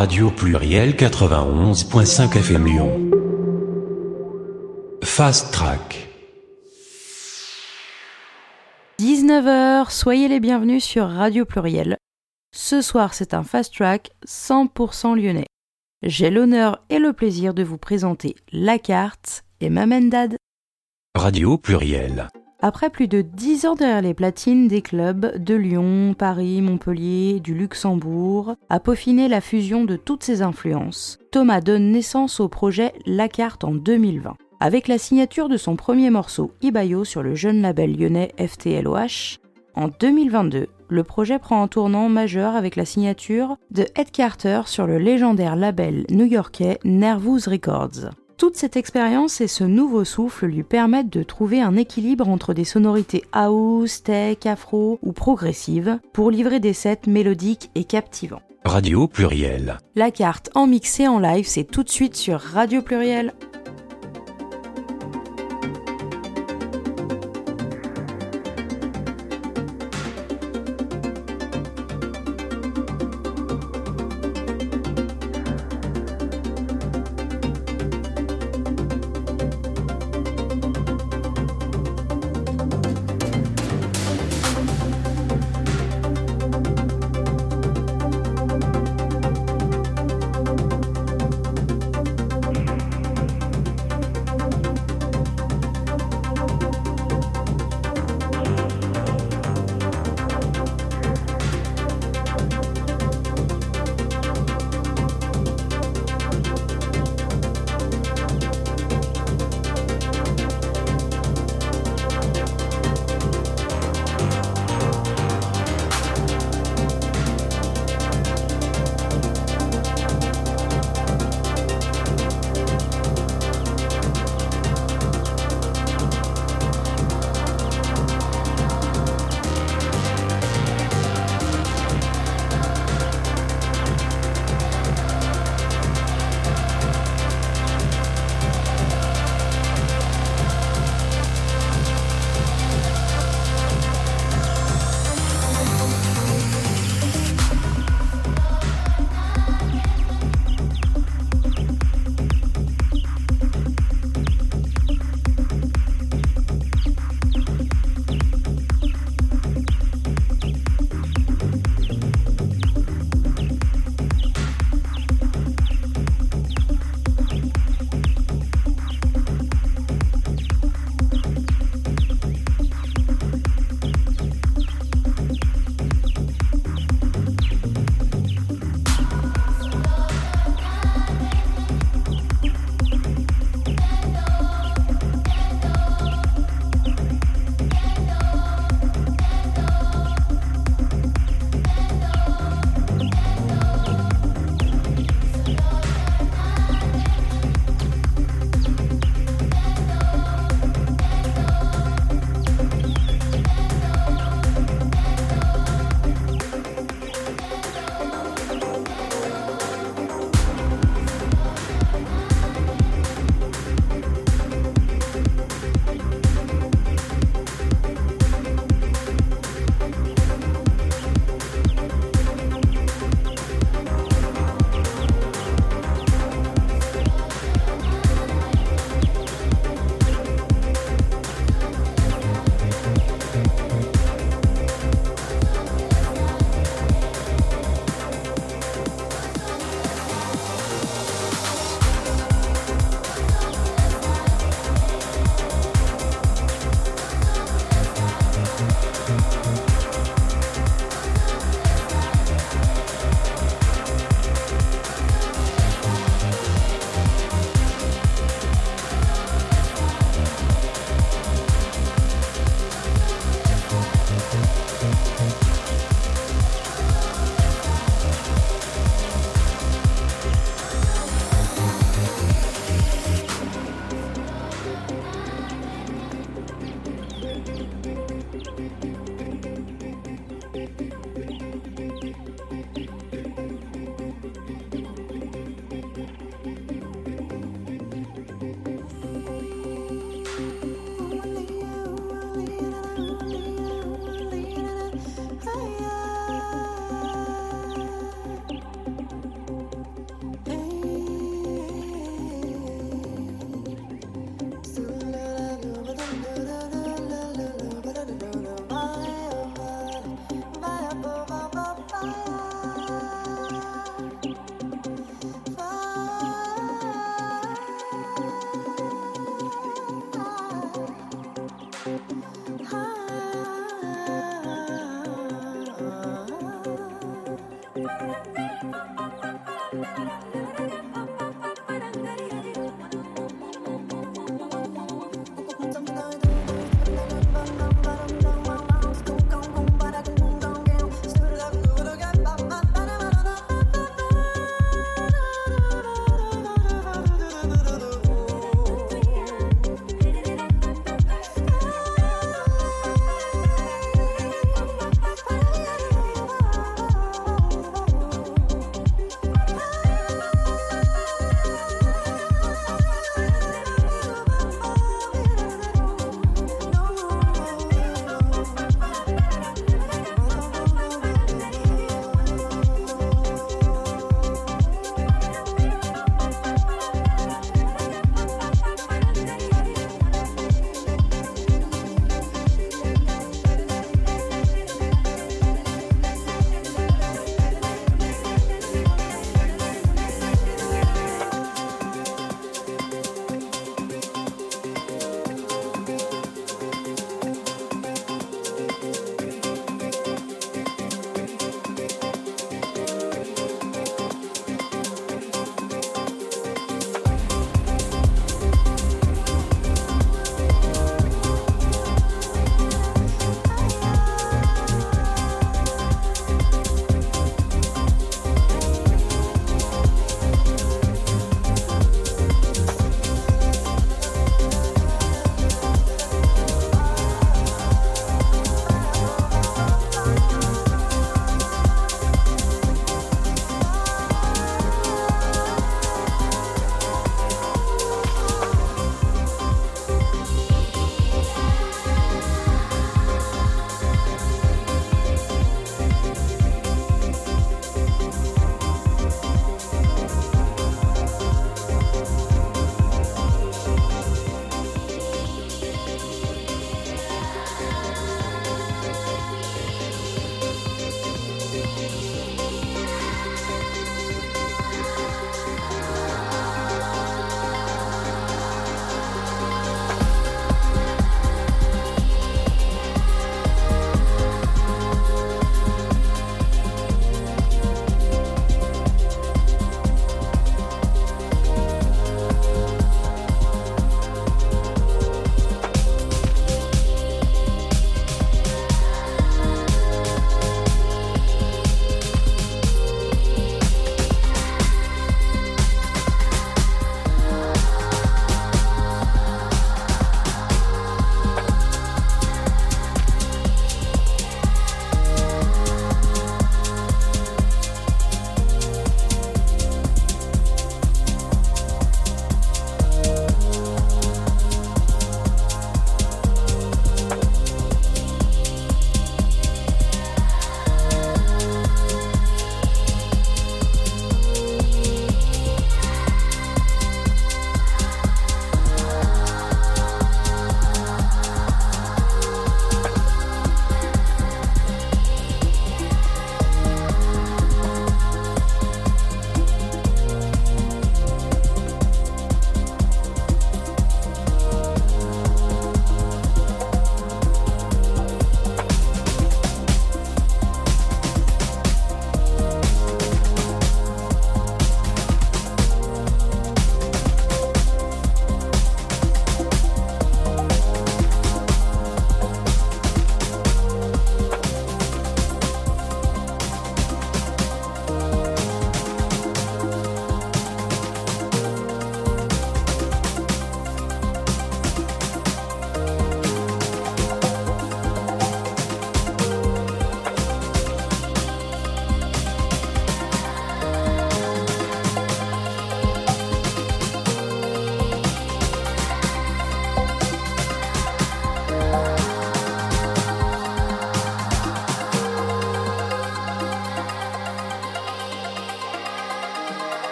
Radio Pluriel 91.5 FM Lyon. Fast Track. 19h, soyez les bienvenus sur Radio Pluriel. Ce soir, c'est un fast track 100% lyonnais. J'ai l'honneur et le plaisir de vous présenter La Carte et Mamendad. Radio Pluriel. Après plus de 10 ans derrière les platines des clubs de Lyon, Paris, Montpellier, du Luxembourg, à peaufiner la fusion de toutes ces influences, Thomas donne naissance au projet La Carte en 2020. Avec la signature de son premier morceau Ibayo sur le jeune label lyonnais FTLOH, en 2022, le projet prend un tournant majeur avec la signature de Ed Carter sur le légendaire label new-yorkais Nervous Records. Toute cette expérience et ce nouveau souffle lui permettent de trouver un équilibre entre des sonorités house, tech, afro ou progressives pour livrer des sets mélodiques et captivants. Radio Pluriel. La carte en mixé en live, c'est tout de suite sur Radio Pluriel.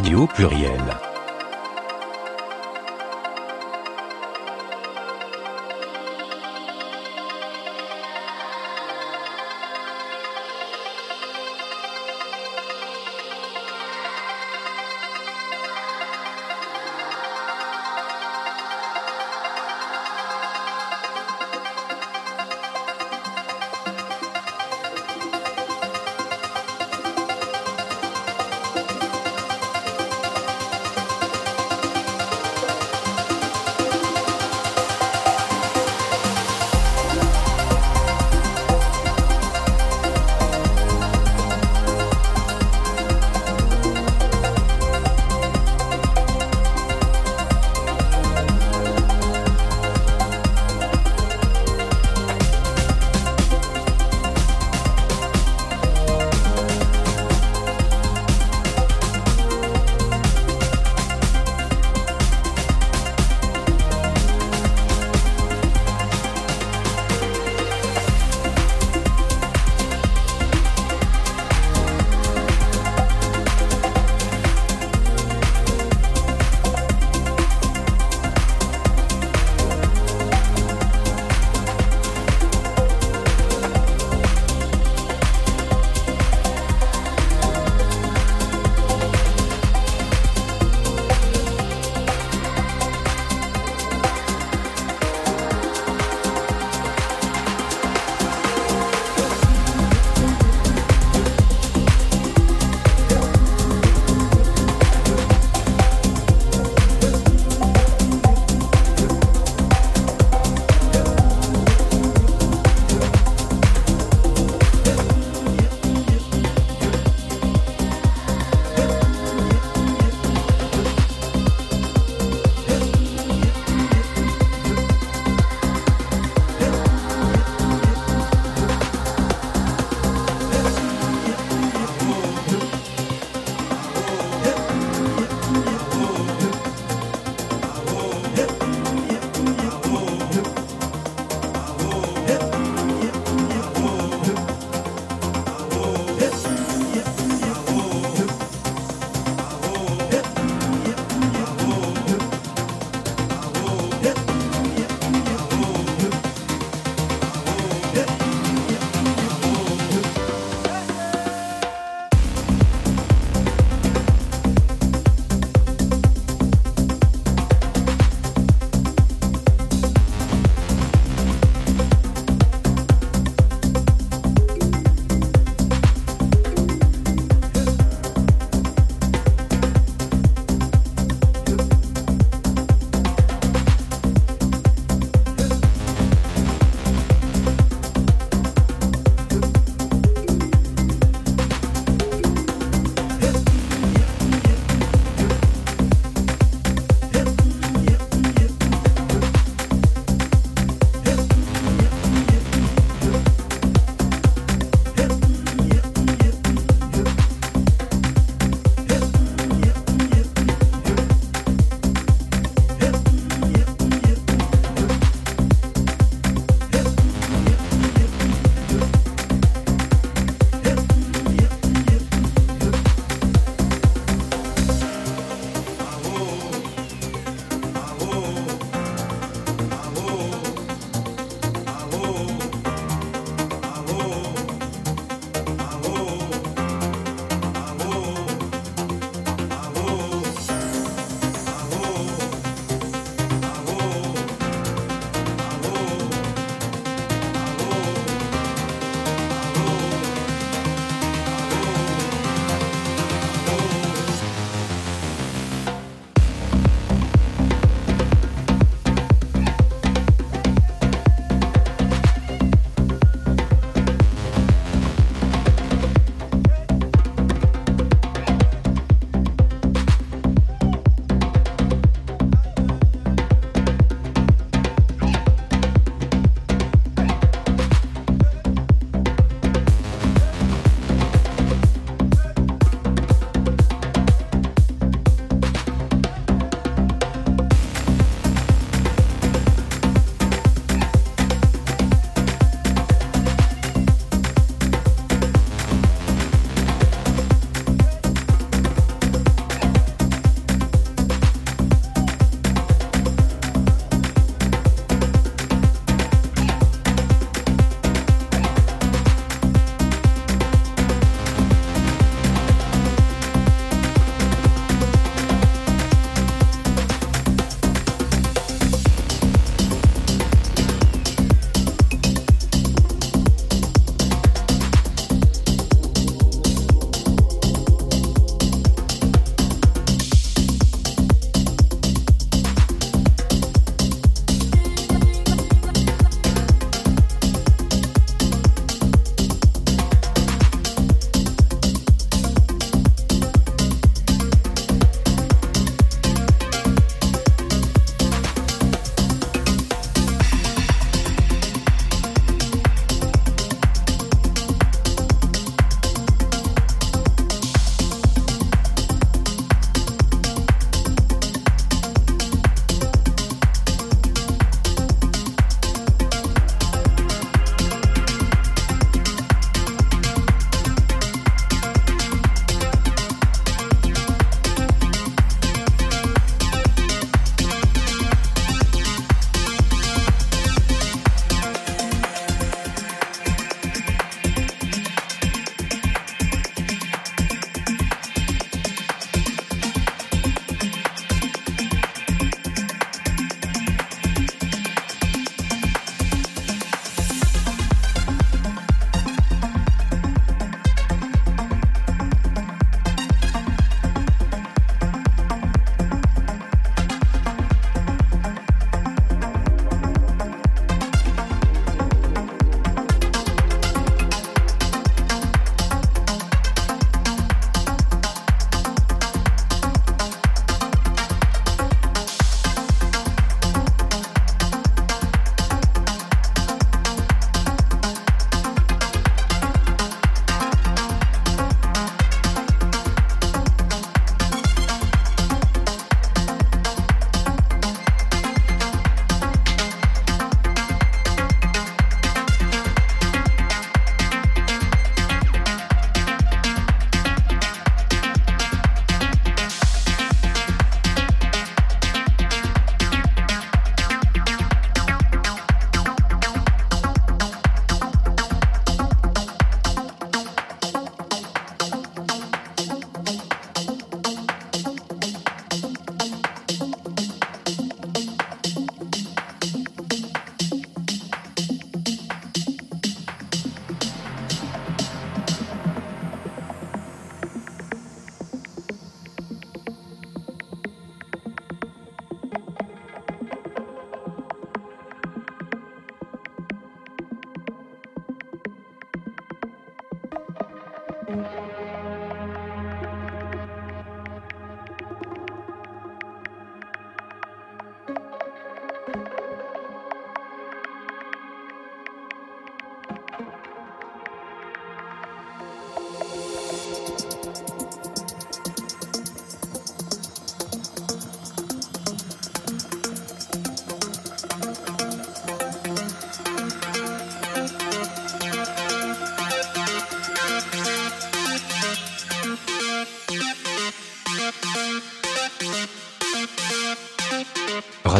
Radio Pluriel.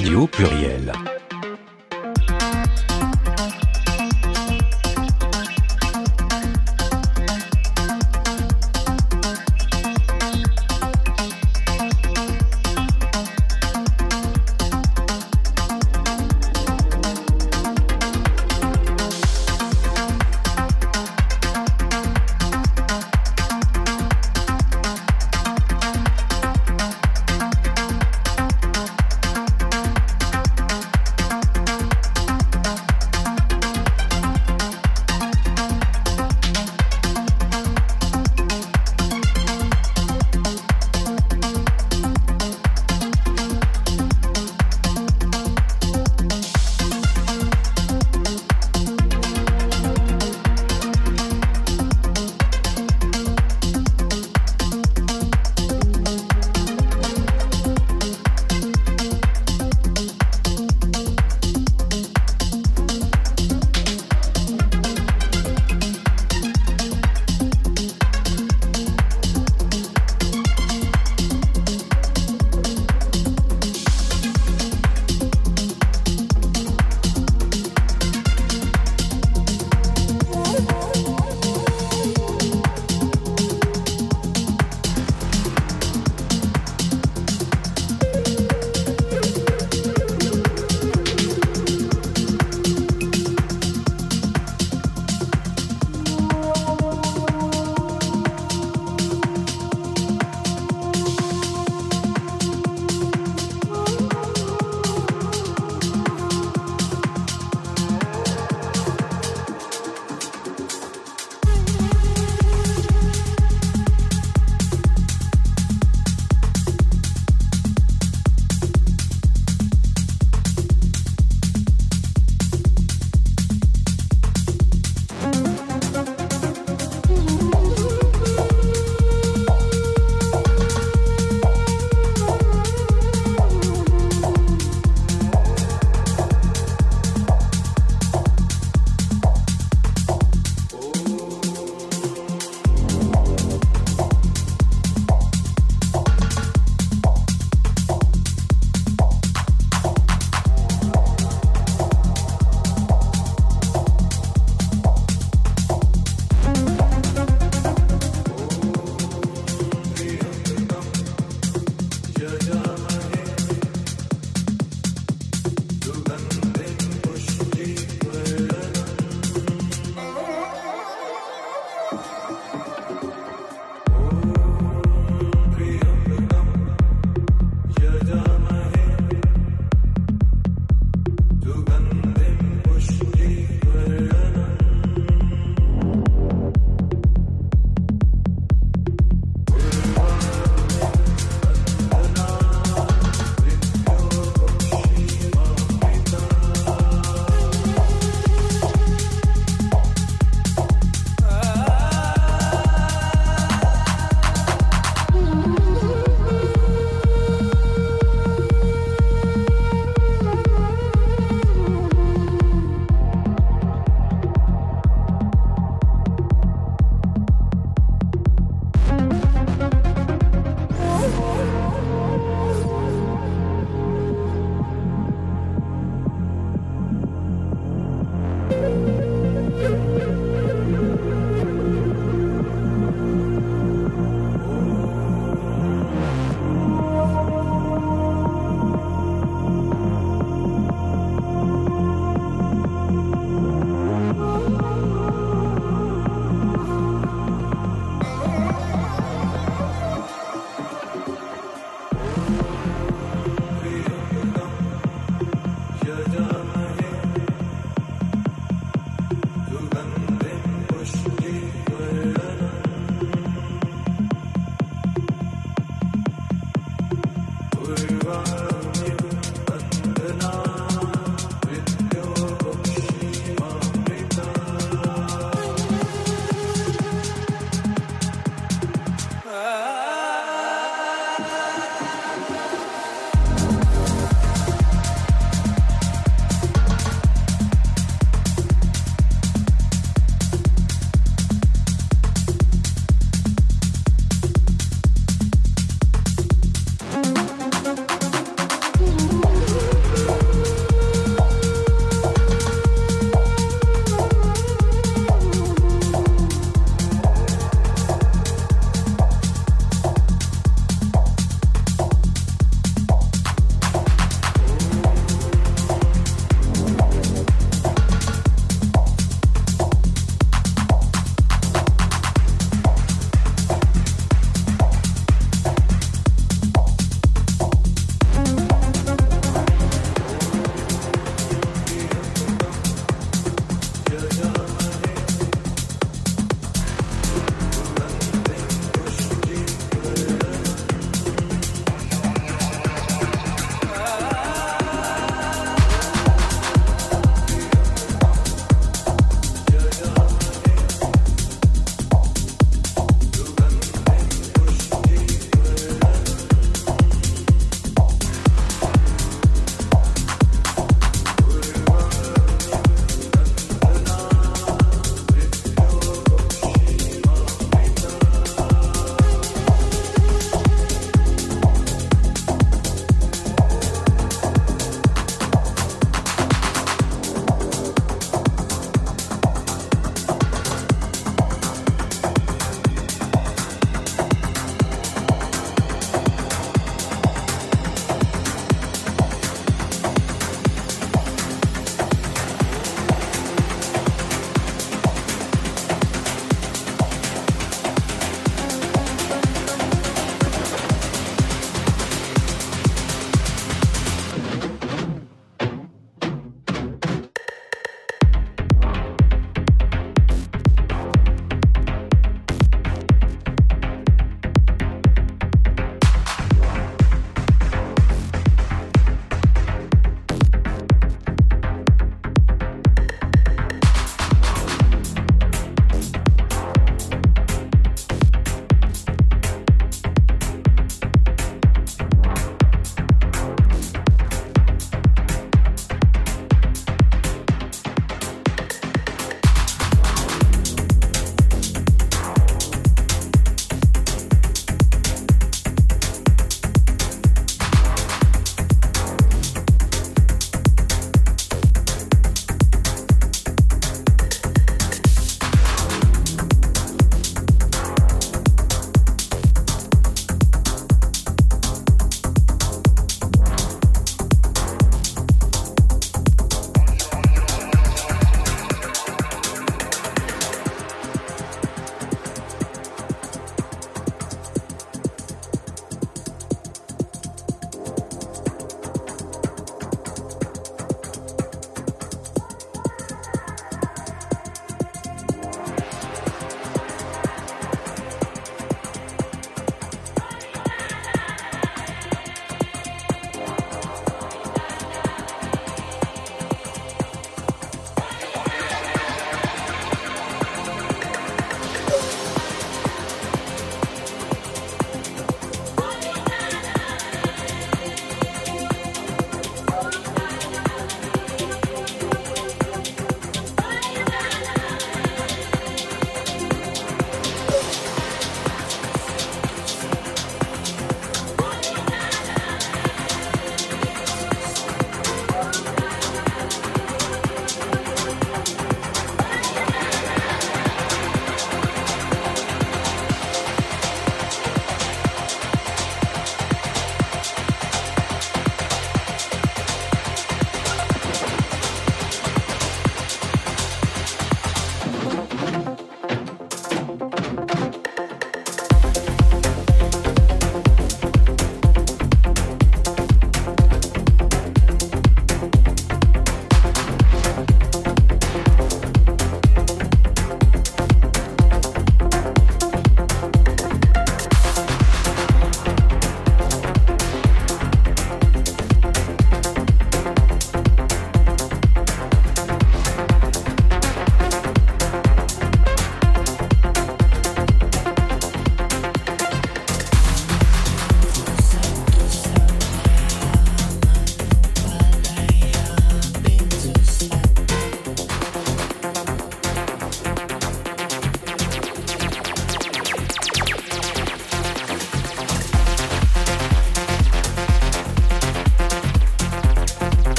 Radio pluriel.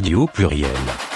Radio pluriel.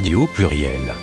Radio pluriel.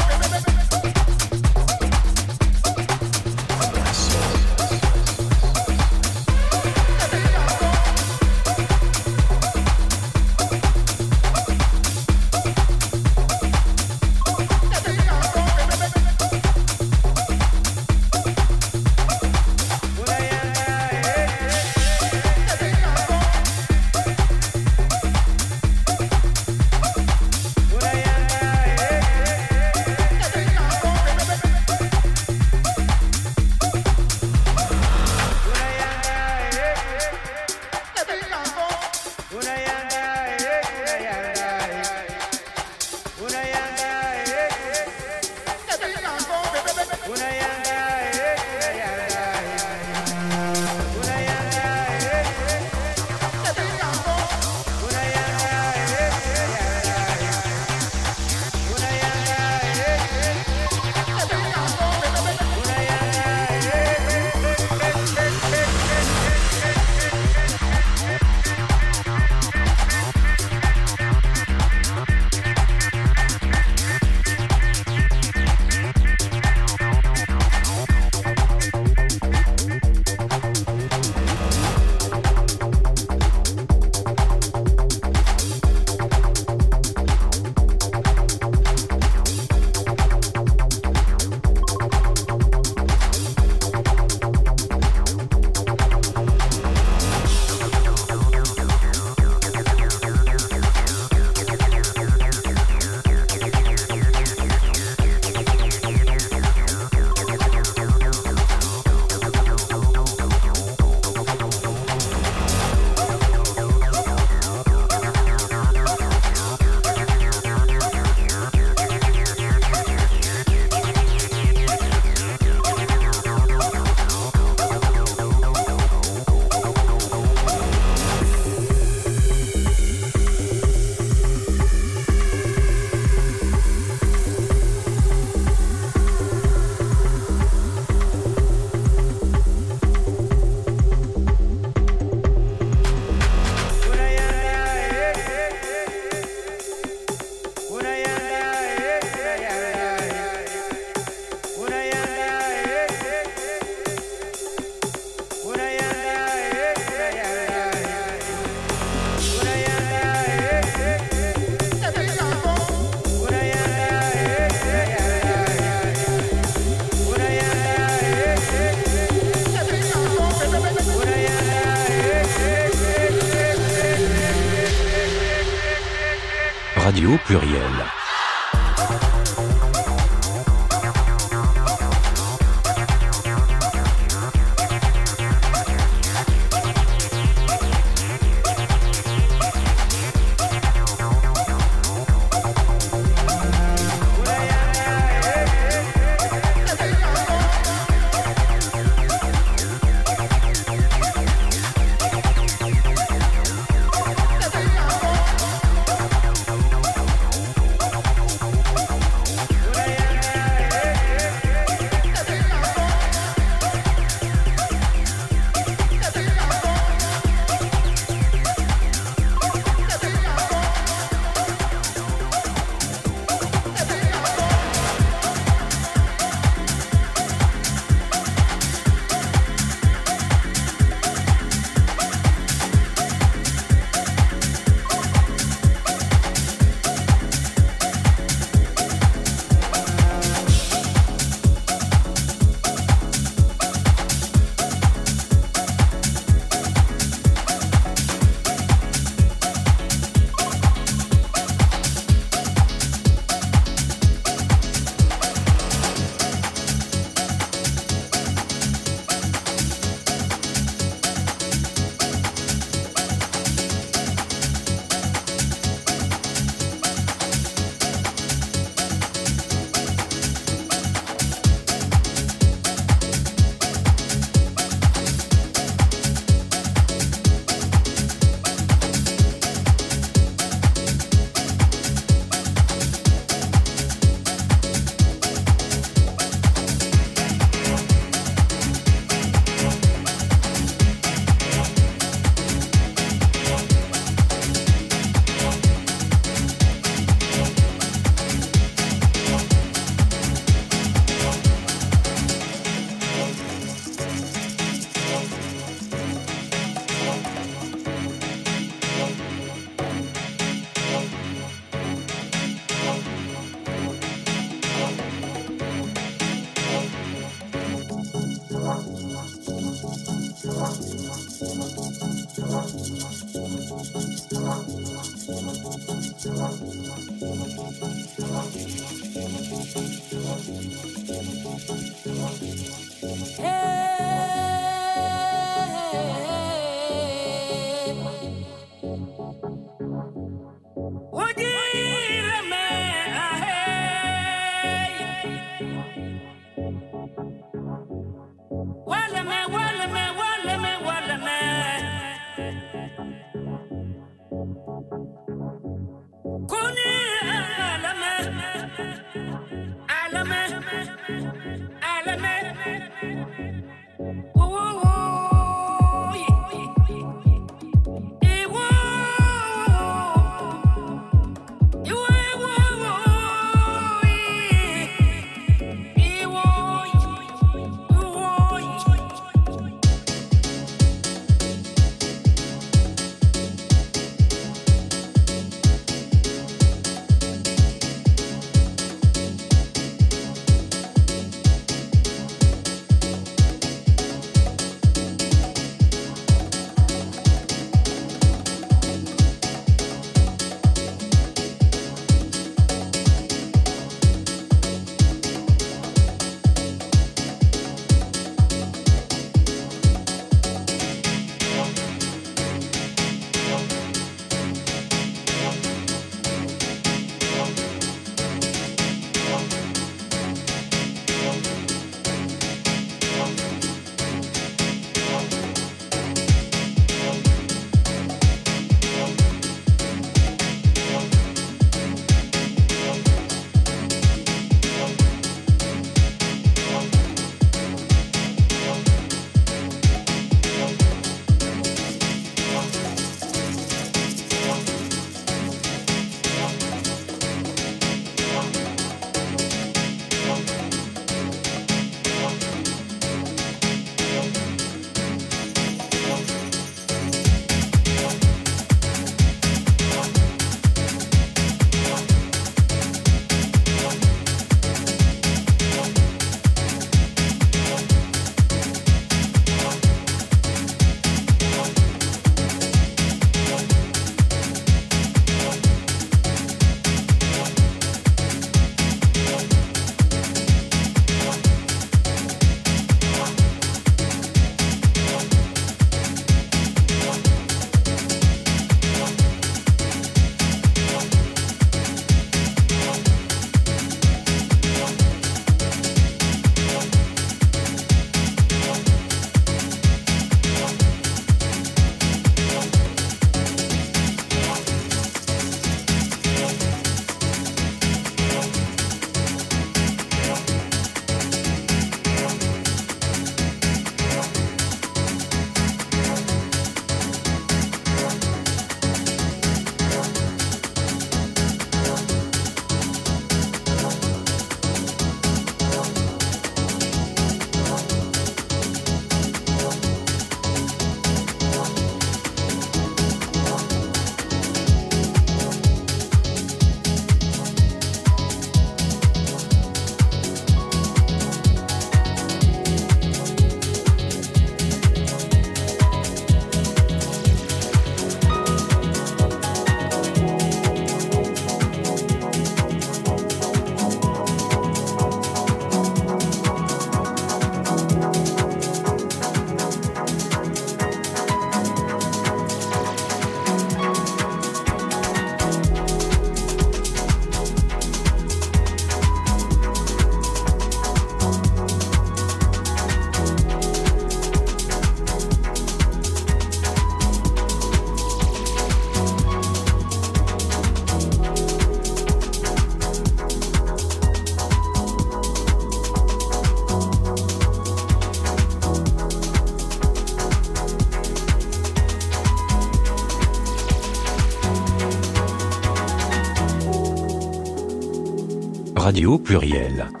Radio pluriel.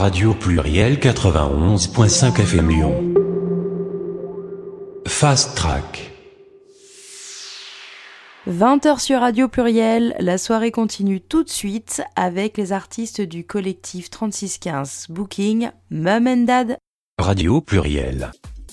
Radio Pluriel 91.5 FM Lyon. Fast Track. 20h sur Radio Pluriel, la soirée continue tout de suite avec les artistes du collectif 3615 Booking, Mum and Dad. Radio Pluriel.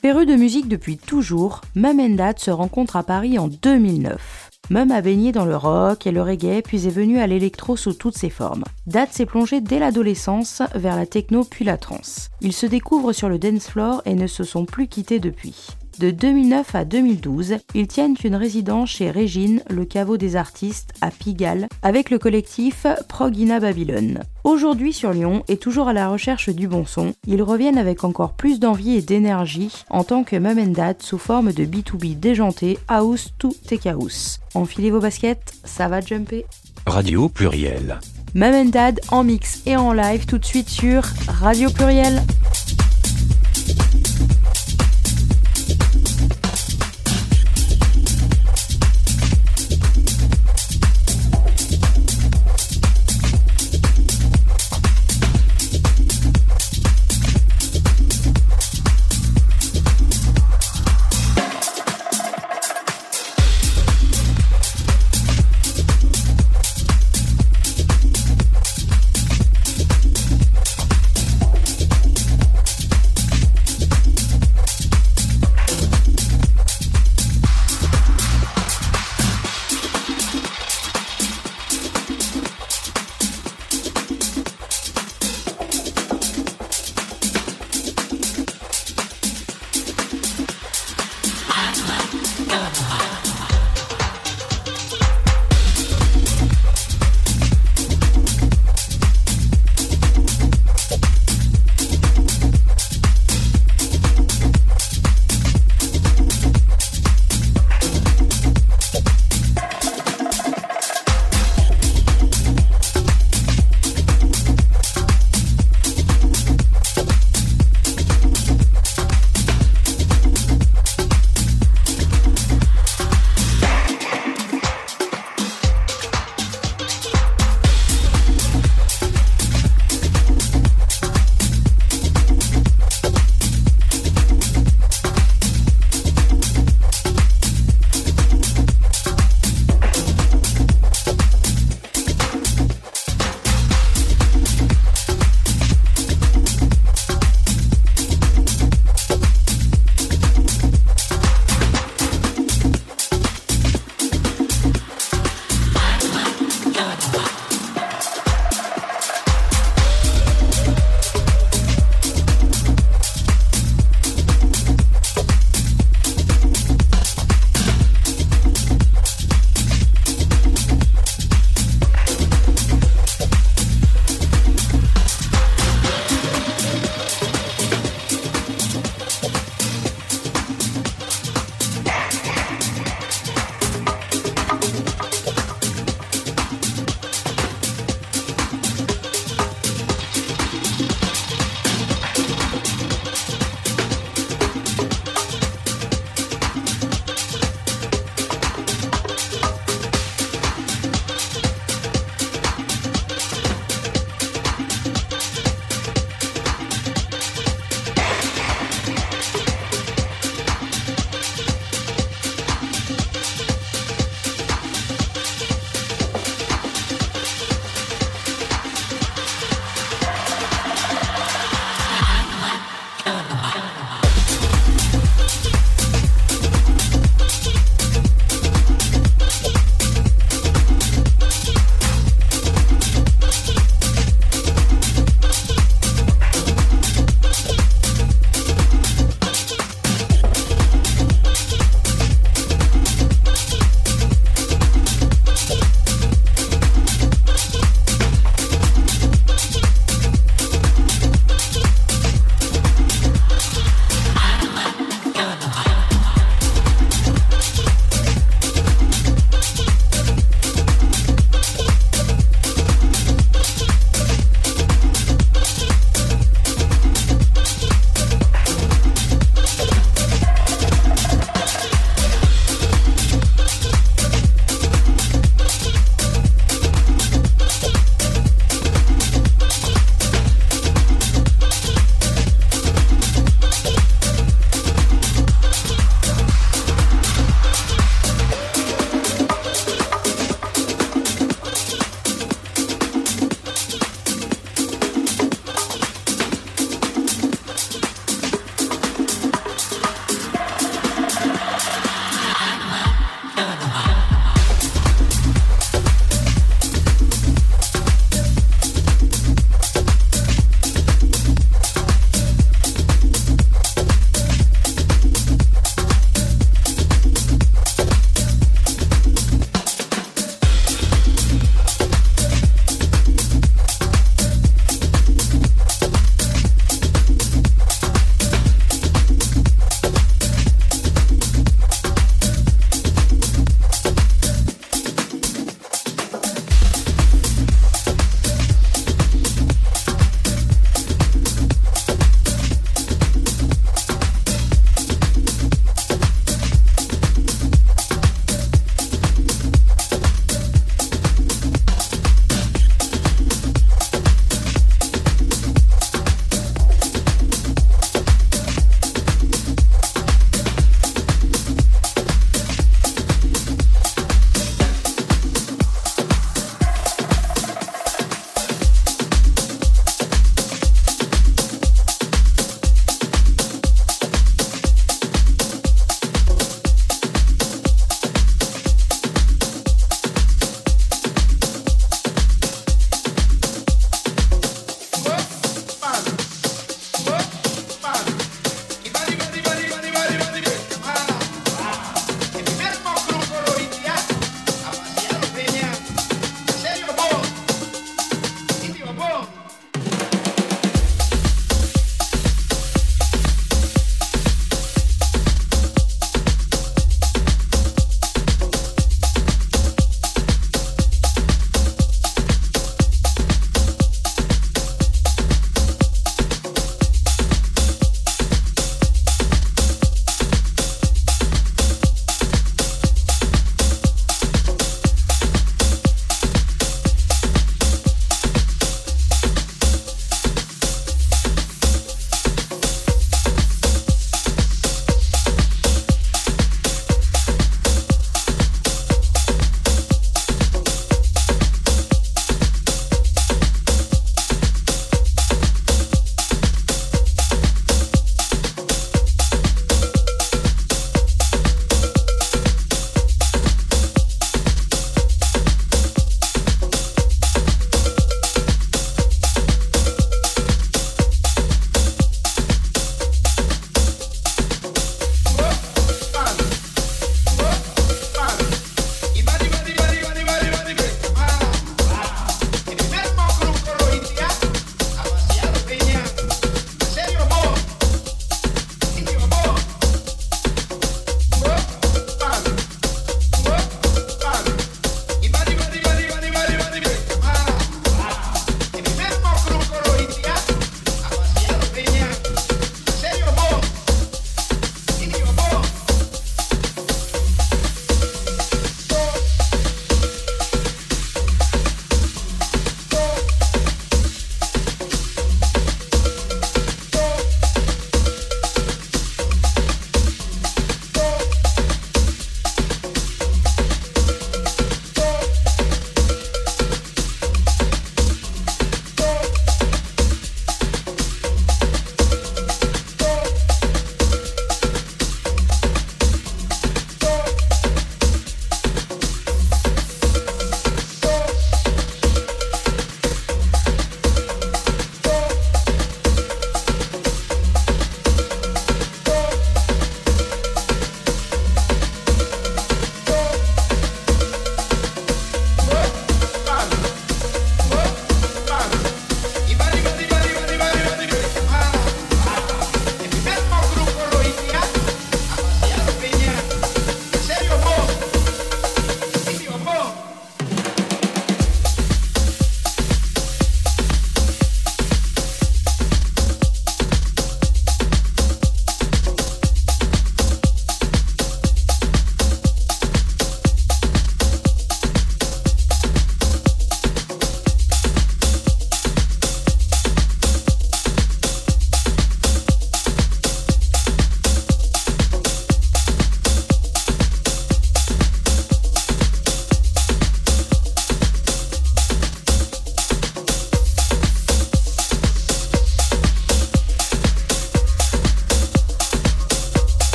Féru de musique depuis toujours, Mum and Dad se rencontre à Paris en 2009. Mum a baigné dans le rock et le reggae, puis est venu à l'électro sous toutes ses formes. Dad s'est plongé dès l'adolescence vers la techno puis la trance. Ils se découvrent sur le dance floor et ne se sont plus quittés depuis. De 2009 à 2012, ils tiennent une résidence chez Régine, le caveau des artistes, à Pigalle, avec le collectif Progina Babylone. Aujourd'hui sur Lyon et toujours à la recherche du bon son, ils reviennent avec encore plus d'envie et d'énergie en tant que Mum Dad sous forme de B2B déjanté House to Take House. Enfilez vos baskets, ça va jumper. Radio Pluriel. Mum Dad en mix et en live tout de suite sur Radio Pluriel.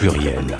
Pluriel.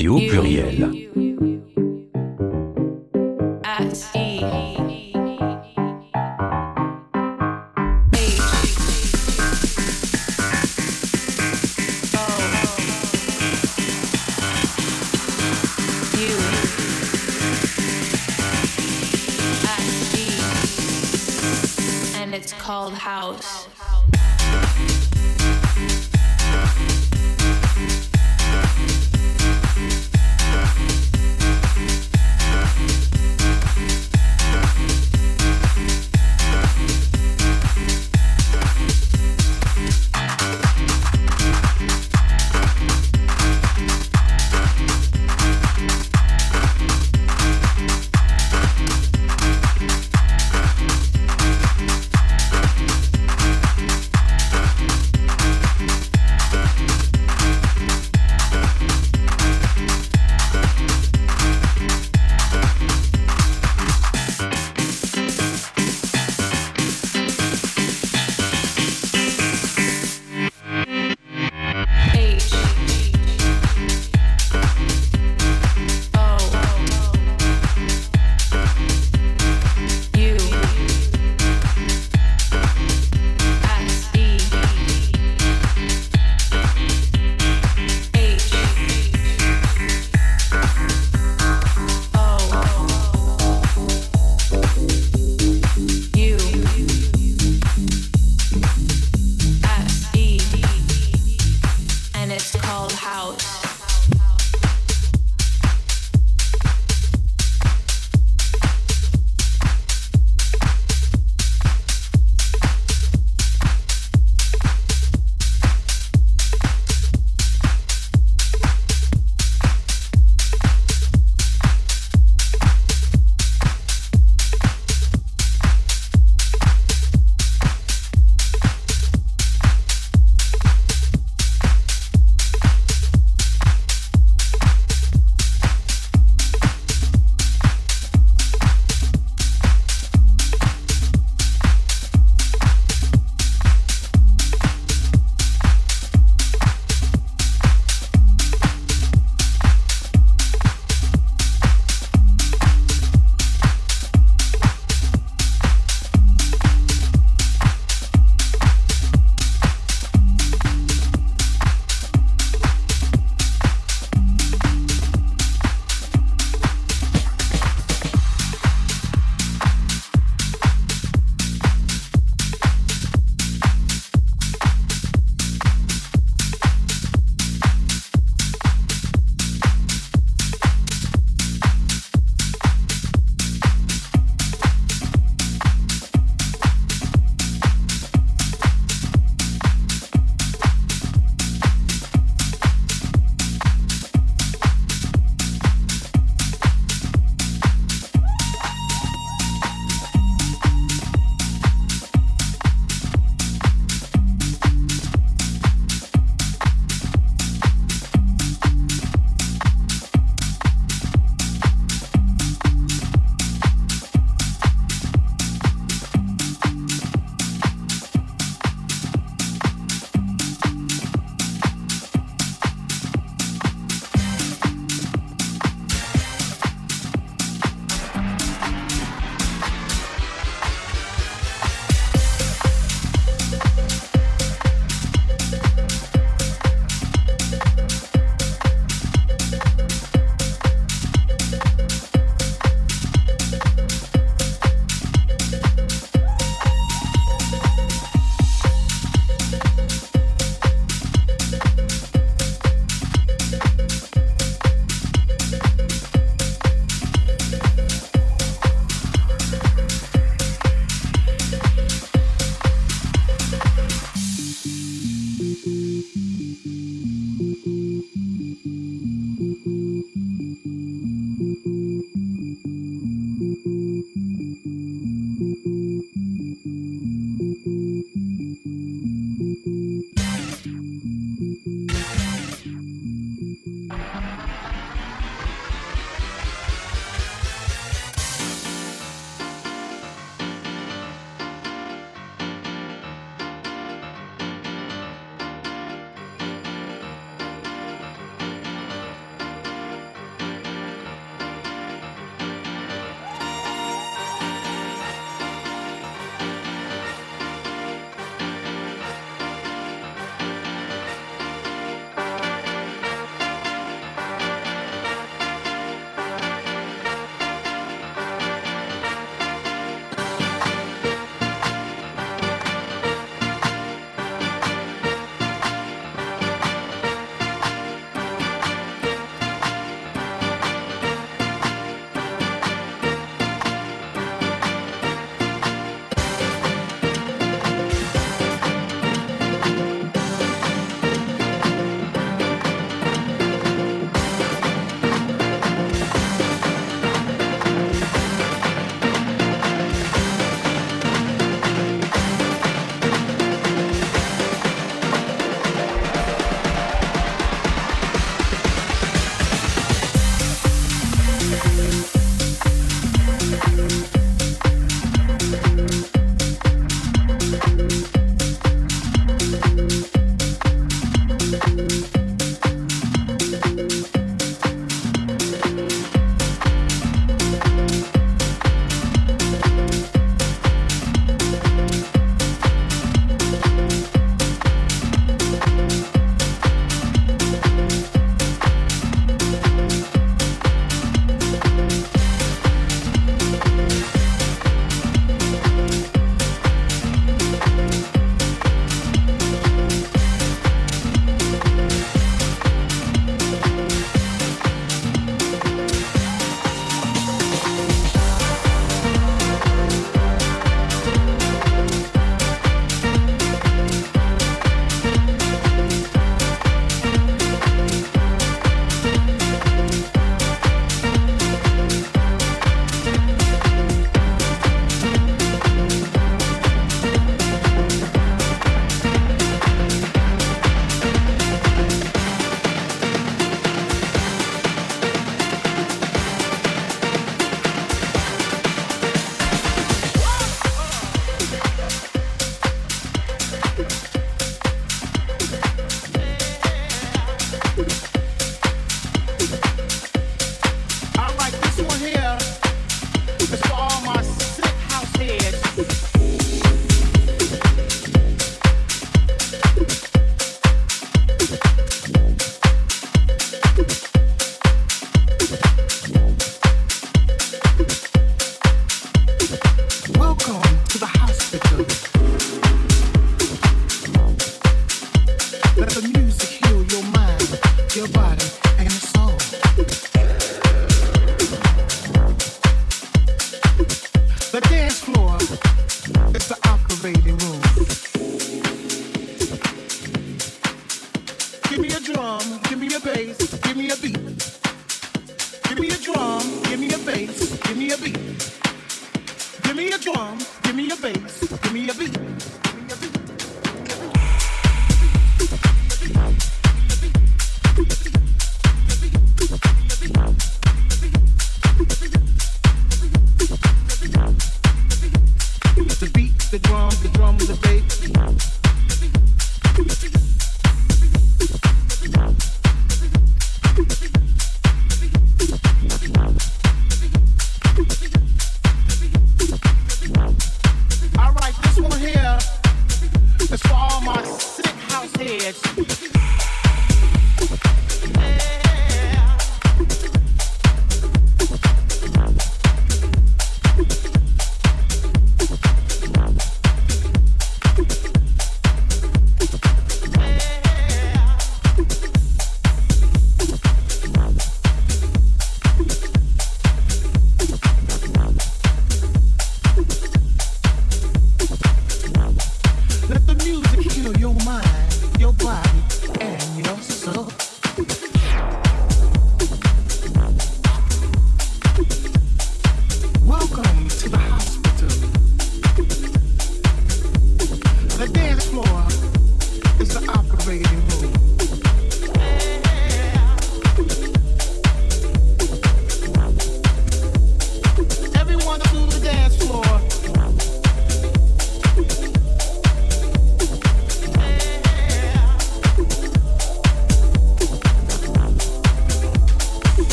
Radio pluriel.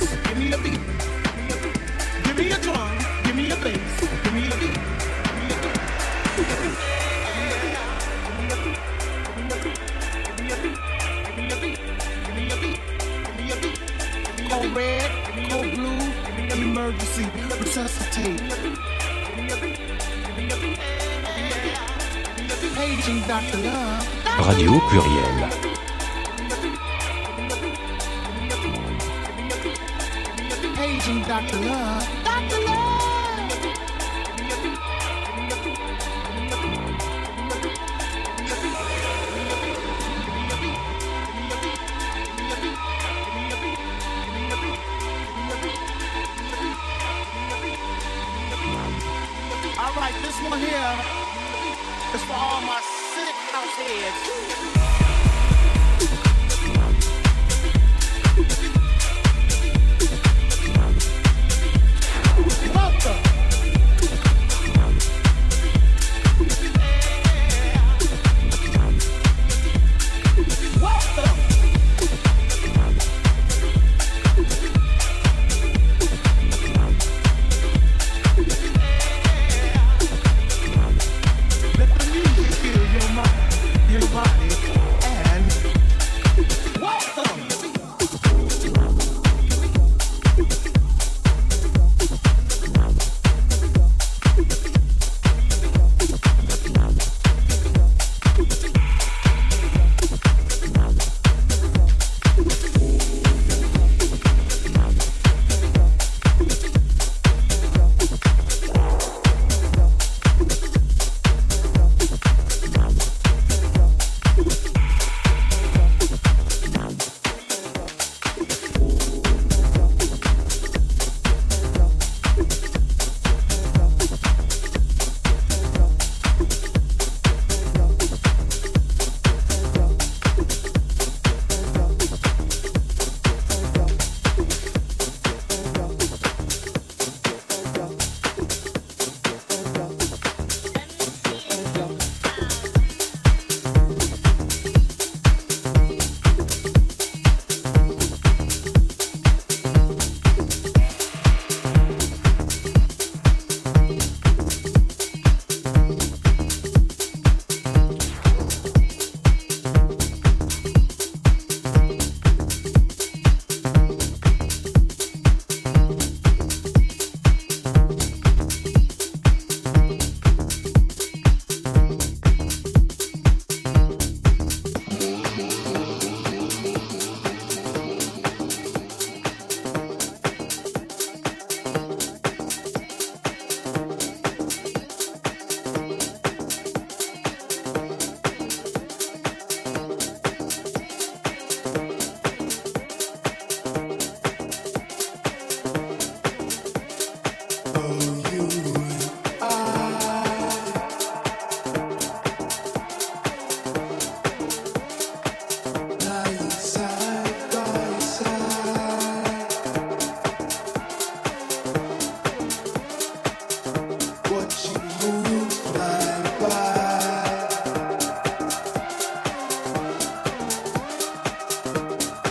give me a beat. Give me a drum, give me a give me a beat. Red, blue, emergency, Radio Pluriel. Back to Love.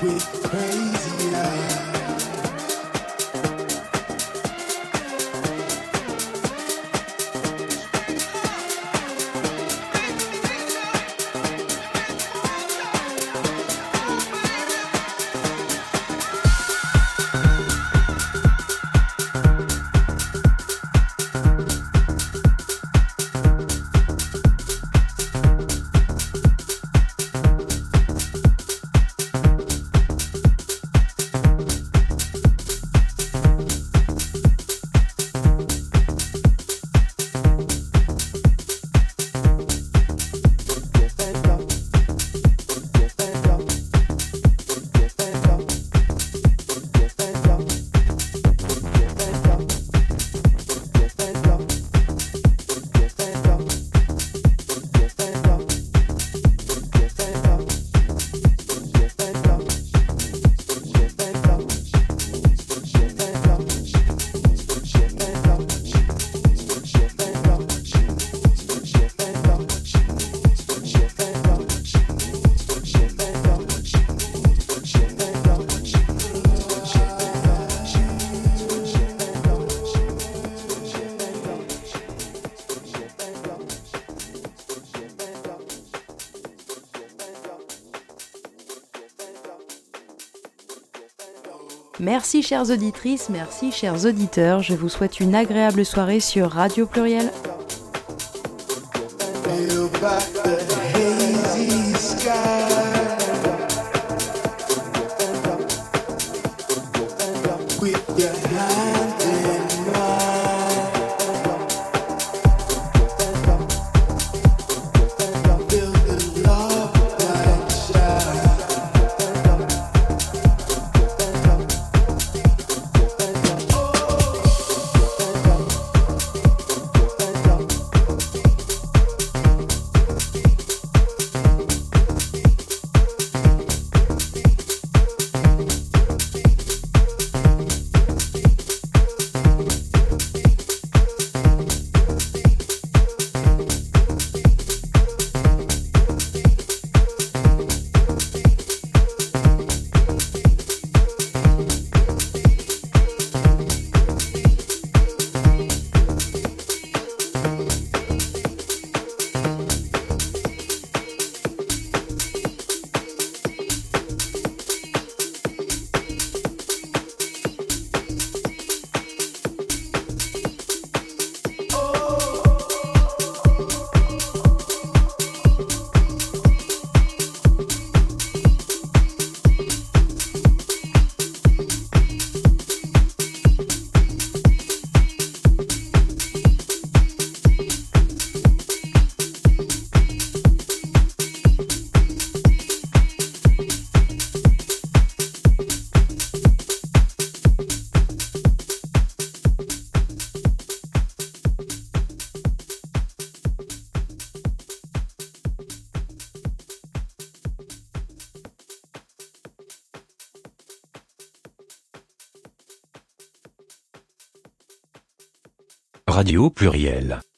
with crazy eyes. Merci chères auditrices, merci chers auditeurs. Je vous souhaite une agréable soirée sur Radio Pluriel. Radio pluriel